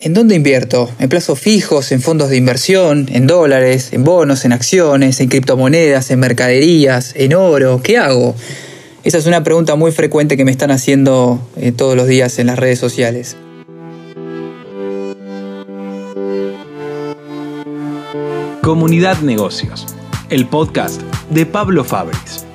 ¿En dónde invierto? ¿En plazos fijos, en fondos de inversión, en dólares, en bonos, en acciones, en criptomonedas, en mercaderías, en oro? ¿Qué hago? Esa es una pregunta muy frecuente que me están haciendo eh, todos los días en las redes sociales. Comunidad Negocios, el podcast de Pablo Fabris.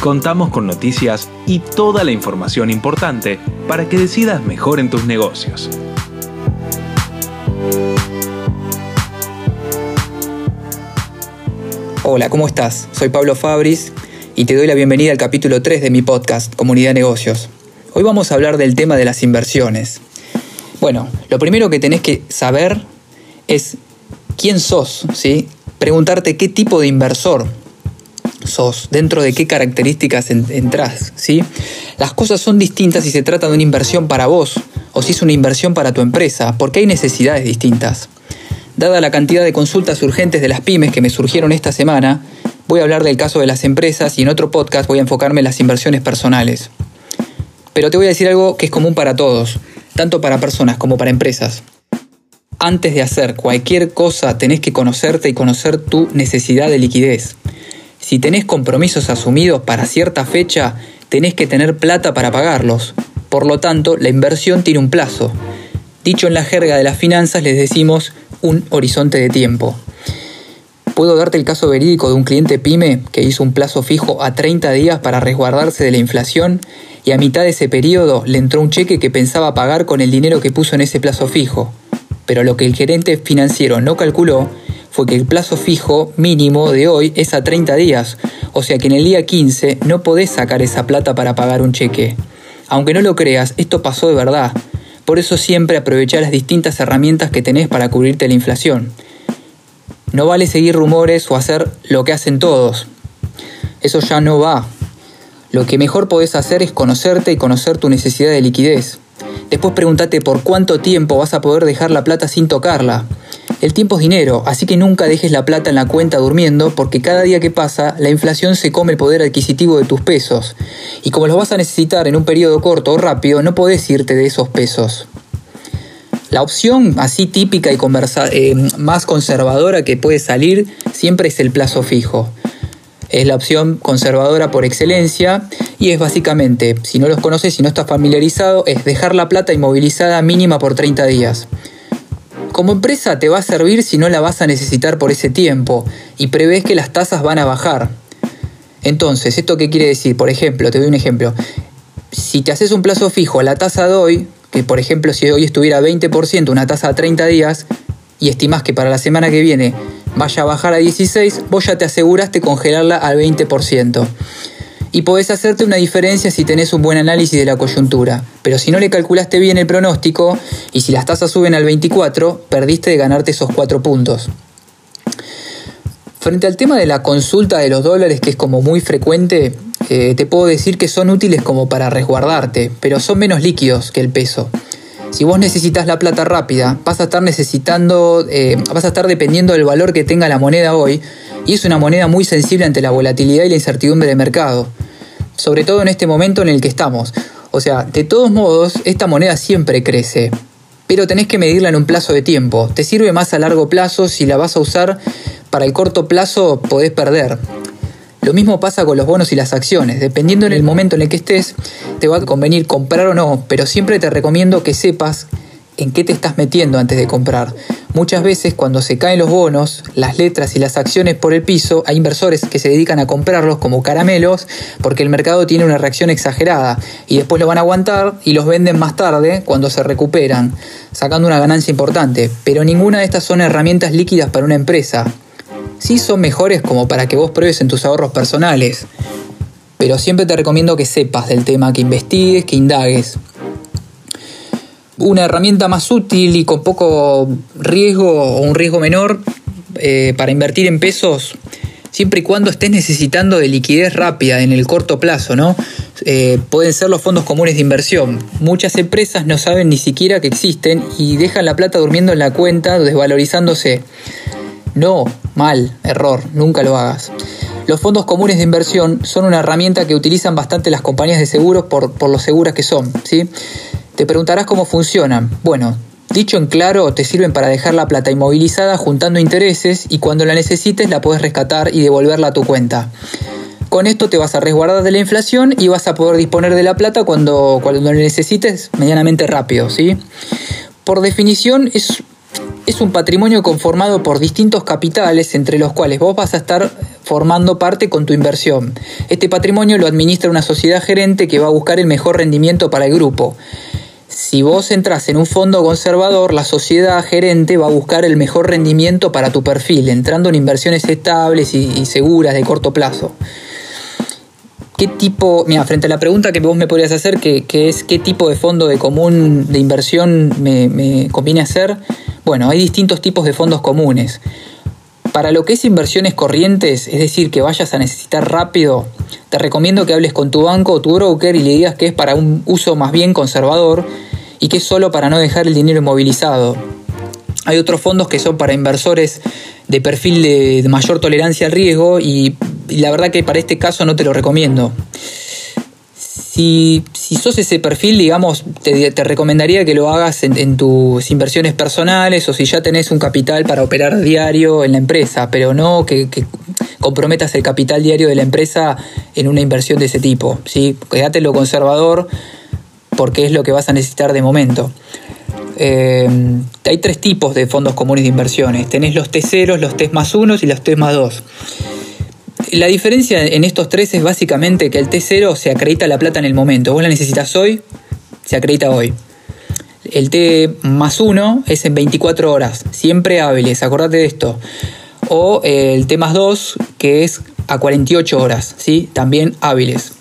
Contamos con noticias y toda la información importante para que decidas mejor en tus negocios. Hola, ¿cómo estás? Soy Pablo Fabris y te doy la bienvenida al capítulo 3 de mi podcast, Comunidad Negocios. Hoy vamos a hablar del tema de las inversiones. Bueno, lo primero que tenés que saber es quién sos, ¿sí? Preguntarte qué tipo de inversor sos, dentro de qué características entras, ¿sí? Las cosas son distintas si se trata de una inversión para vos o si es una inversión para tu empresa, porque hay necesidades distintas. Dada la cantidad de consultas urgentes de las pymes que me surgieron esta semana, voy a hablar del caso de las empresas y en otro podcast voy a enfocarme en las inversiones personales. Pero te voy a decir algo que es común para todos, tanto para personas como para empresas. Antes de hacer cualquier cosa tenés que conocerte y conocer tu necesidad de liquidez. Si tenés compromisos asumidos para cierta fecha, tenés que tener plata para pagarlos. Por lo tanto, la inversión tiene un plazo. Dicho en la jerga de las finanzas, les decimos un horizonte de tiempo. Puedo darte el caso verídico de un cliente pyme que hizo un plazo fijo a 30 días para resguardarse de la inflación y a mitad de ese periodo le entró un cheque que pensaba pagar con el dinero que puso en ese plazo fijo. Pero lo que el gerente financiero no calculó fue que el plazo fijo mínimo de hoy es a 30 días, o sea que en el día 15 no podés sacar esa plata para pagar un cheque. Aunque no lo creas, esto pasó de verdad. Por eso siempre aprovecha las distintas herramientas que tenés para cubrirte la inflación. No vale seguir rumores o hacer lo que hacen todos. Eso ya no va. Lo que mejor podés hacer es conocerte y conocer tu necesidad de liquidez. Después pregúntate por cuánto tiempo vas a poder dejar la plata sin tocarla. El tiempo es dinero, así que nunca dejes la plata en la cuenta durmiendo porque cada día que pasa la inflación se come el poder adquisitivo de tus pesos. Y como los vas a necesitar en un periodo corto o rápido, no podés irte de esos pesos. La opción así típica y eh, más conservadora que puede salir siempre es el plazo fijo. Es la opción conservadora por excelencia y es básicamente, si no los conoces, si no estás familiarizado, es dejar la plata inmovilizada mínima por 30 días. Como empresa te va a servir si no la vas a necesitar por ese tiempo y prevés que las tasas van a bajar. Entonces, ¿esto qué quiere decir? Por ejemplo, te doy un ejemplo. Si te haces un plazo fijo a la tasa de hoy, que por ejemplo si hoy estuviera 20%, una tasa a 30 días, y estimás que para la semana que viene vaya a bajar a 16, vos ya te aseguraste congelarla al 20% y podés hacerte una diferencia si tenés un buen análisis de la coyuntura. Pero si no le calculaste bien el pronóstico y si las tasas suben al 24, perdiste de ganarte esos 4 puntos. Frente al tema de la consulta de los dólares, que es como muy frecuente, eh, te puedo decir que son útiles como para resguardarte, pero son menos líquidos que el peso. Si vos necesitas la plata rápida, vas a estar necesitando, eh, vas a estar dependiendo del valor que tenga la moneda hoy, y es una moneda muy sensible ante la volatilidad y la incertidumbre de mercado, sobre todo en este momento en el que estamos. O sea, de todos modos, esta moneda siempre crece, pero tenés que medirla en un plazo de tiempo. Te sirve más a largo plazo, si la vas a usar para el corto plazo podés perder. Lo mismo pasa con los bonos y las acciones. Dependiendo en el momento en el que estés, te va a convenir comprar o no, pero siempre te recomiendo que sepas en qué te estás metiendo antes de comprar. Muchas veces cuando se caen los bonos, las letras y las acciones por el piso, hay inversores que se dedican a comprarlos como caramelos porque el mercado tiene una reacción exagerada y después lo van a aguantar y los venden más tarde cuando se recuperan, sacando una ganancia importante. Pero ninguna de estas son herramientas líquidas para una empresa. Sí son mejores como para que vos pruebes en tus ahorros personales. Pero siempre te recomiendo que sepas del tema, que investigues, que indagues una herramienta más útil y con poco riesgo o un riesgo menor eh, para invertir en pesos siempre y cuando estés necesitando de liquidez rápida en el corto plazo, ¿no? Eh, pueden ser los fondos comunes de inversión. Muchas empresas no saben ni siquiera que existen y dejan la plata durmiendo en la cuenta, desvalorizándose. No, mal, error, nunca lo hagas. Los fondos comunes de inversión son una herramienta que utilizan bastante las compañías de seguros por, por lo seguras que son, ¿sí? Te preguntarás cómo funcionan. Bueno, Dicho en claro, te sirven para dejar la plata inmovilizada juntando intereses y cuando la necesites la puedes rescatar y devolverla a tu cuenta. Con esto te vas a resguardar de la inflación y vas a poder disponer de la plata cuando, cuando la necesites medianamente rápido, ¿sí? Por definición es, es un patrimonio conformado por distintos capitales entre los cuales vos vas a estar formando parte con tu inversión. Este patrimonio lo administra una sociedad gerente que va a buscar el mejor rendimiento para el grupo. Si vos entras en un fondo conservador, la sociedad gerente va a buscar el mejor rendimiento para tu perfil, entrando en inversiones estables y, seguras de corto plazo. ¿Qué tipo, mira, frente a la pregunta que vos me podrías hacer, que, es qué tipo de fondo de común de inversión me, me conviene hacer, bueno, hay distintos tipos de fondos comunes. Para lo que es inversiones corrientes, es decir, que vayas a necesitar rápido, te recomiendo que hables con tu banco o tu broker y le digas que es para un uso más bien conservador y que es solo para no dejar el dinero inmovilizado. Hay otros fondos que son para inversores de perfil de, mayor tolerancia al riesgo y, y la verdad que para este caso no te lo recomiendo. Si, sos ese perfil, digamos, te, recomendaría que lo hagas en, tus inversiones personales o si ya tenés un capital para operar diario en la empresa, pero no que, comprometas el capital diario de la empresa en una inversión de ese tipo. ¿sí? Quédate lo conservador porque es lo que vas a necesitar de momento. Eh, hay tres tipos de fondos comunes de inversiones. Tenés los T0, los T más 1 y los T más 2. La diferencia en estos tres es básicamente que el T0 se acredita la plata en el momento. Vos la necesitas hoy, se acredita hoy. El T más 1 es en 24 horas, siempre hábiles, acordate de esto. O el T más 2, que es a 48 horas, ¿sí? también hábiles.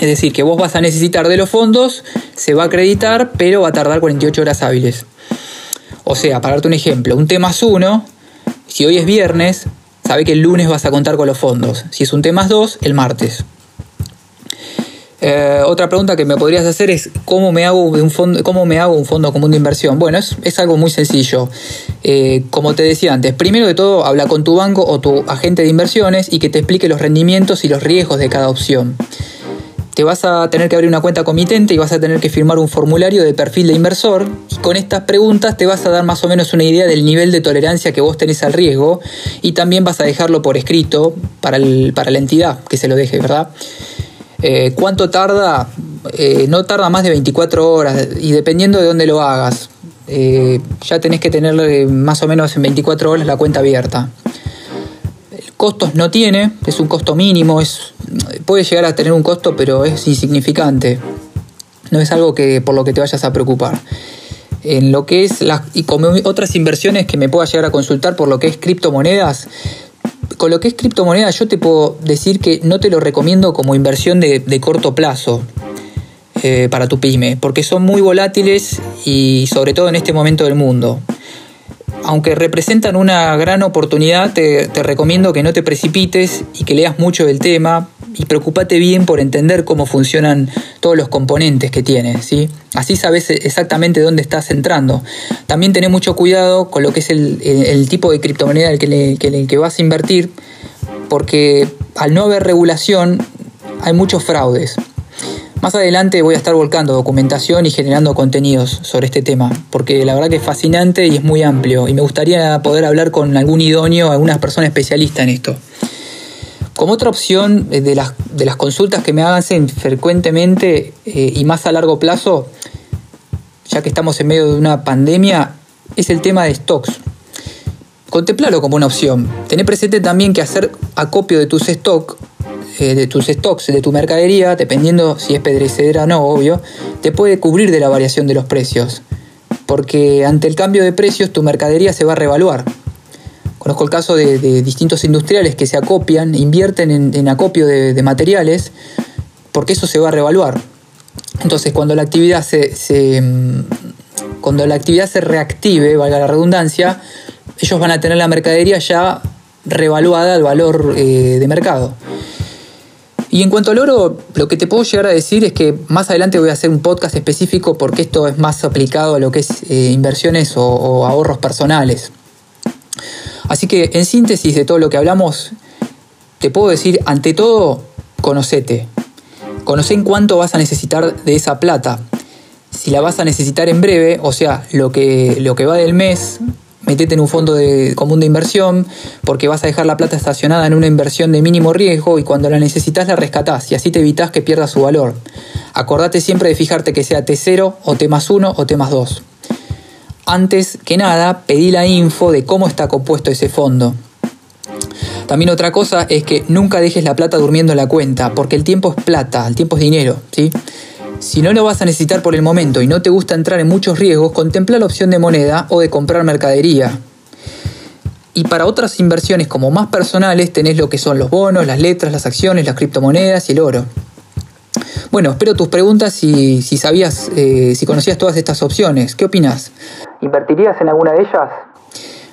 Es decir, que vos vas a necesitar de los fondos, se va a acreditar, pero va a tardar 48 horas hábiles. O sea, para darte un ejemplo, un T más 1, si hoy es viernes, sabe que el lunes vas a contar con los fondos. Si es un T más 2, el martes. Eh, otra pregunta que me podrías hacer es ¿cómo me hago un fondo, cómo me hago un fondo común de inversión? Bueno, es, algo muy sencillo. Eh, como te decía antes, primero de todo habla con tu banco o tu agente de inversiones y que te explique los rendimientos y los riesgos de cada opción te vas a tener que abrir una cuenta comitente y vas a tener que firmar un formulario de perfil de inversor y con estas preguntas te vas a dar más o menos una idea del nivel de tolerancia que vos tenés al riesgo y también vas a dejarlo por escrito para, para la entidad que se lo deje, ¿verdad? Eh, ¿Cuánto tarda? Eh, no tarda más de 24 horas y dependiendo de dónde lo hagas, eh, ya tenés que tener más o menos en 24 horas la cuenta abierta. Costos no tiene, es un costo mínimo, es, puede llegar a tener un costo, pero es insignificante. No es algo que por lo que te vayas a preocupar. En lo que es las y como otras inversiones que me pueda llegar a consultar por lo que es criptomonedas, con lo que es criptomonedas yo te puedo decir que no te lo recomiendo como inversión de, corto plazo eh, para tu pyme, porque son muy volátiles y sobre todo en este momento del mundo aunque representan una gran oportunidad, te, recomiendo que no te precipites y que leas mucho del tema y preocupate bien por entender cómo funcionan todos los componentes que tiene. ¿sí? Así sabes exactamente dónde estás entrando. También tenés mucho cuidado con lo que es el, tipo de criptomoneda en el que, que vas a invertir, porque al no haber regulación hay muchos fraudes. Más adelante voy a estar volcando documentación y generando contenidos sobre este tema, porque la verdad que es fascinante y es muy amplio, y me gustaría poder hablar con algún idóneo, alguna persona especialista en esto. Como otra opción de las, de las consultas que me hacen frecuentemente eh, y más a largo plazo, ya que estamos en medio de una pandemia, es el tema de stocks. Contemplalo como una opción. Tené presente también que hacer acopio de tus stocks eh, de tus stocks, de tu mercadería, dependiendo si es pedrecedera o no, obvio, te puede cubrir de la variación de los precios. Porque ante el cambio de precios tu mercadería se va a revaluar. Conozco el caso de, distintos industriales que se acopian, invierten en, acopio de, materiales, porque eso se va a revaluar. Entonces cuando la actividad se, mm, cuando la actividad se reactive, valga la redundancia, ellos van a tener la mercadería ya revaluada al valor eh, de mercado. Y en cuanto al oro, lo que te puedo llegar a decir es que más adelante voy a hacer un podcast específico porque esto es más aplicado a lo que es eh, inversiones o, ahorros personales. Así que en síntesis de todo lo que hablamos, te puedo decir, ante todo, conocete. Conoce en cuánto vas a necesitar de esa plata. Si la vas a necesitar en breve, o sea, lo que, lo que va del mes, metete en un fondo común de inversión porque vas a dejar la plata estacionada en una inversión de mínimo riesgo y cuando la necesitas la rescatás y así te evitas que pierda su valor. Acordate siempre de fijarte que sea T0 o T más 1 o T más 2. Antes que nada, pedí la info de cómo está compuesto ese fondo. También otra cosa es que nunca dejes la plata durmiendo en la cuenta, porque el tiempo es plata, el tiempo es dinero, ¿sí? Si no lo vas a necesitar por el momento y no te gusta entrar en muchos riesgos, contempla la opción de moneda o de comprar mercadería. Y para otras inversiones como más personales tenés lo que son los bonos, las letras, las acciones, las criptomonedas y el oro. Bueno, espero tus preguntas si, si sabías, eh, si conocías todas estas opciones. ¿Qué opinas? ¿Invertirías en alguna de ellas?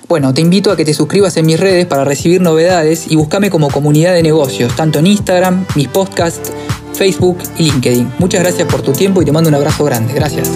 Bueno, te invito a que te suscribas en mis redes para recibir novedades y buscame como comunidad de negocios, tanto en Instagram, mis podcasts, Facebook y LinkedIn. Muchas gracias por tu tiempo y te mando un abrazo grande. Gracias.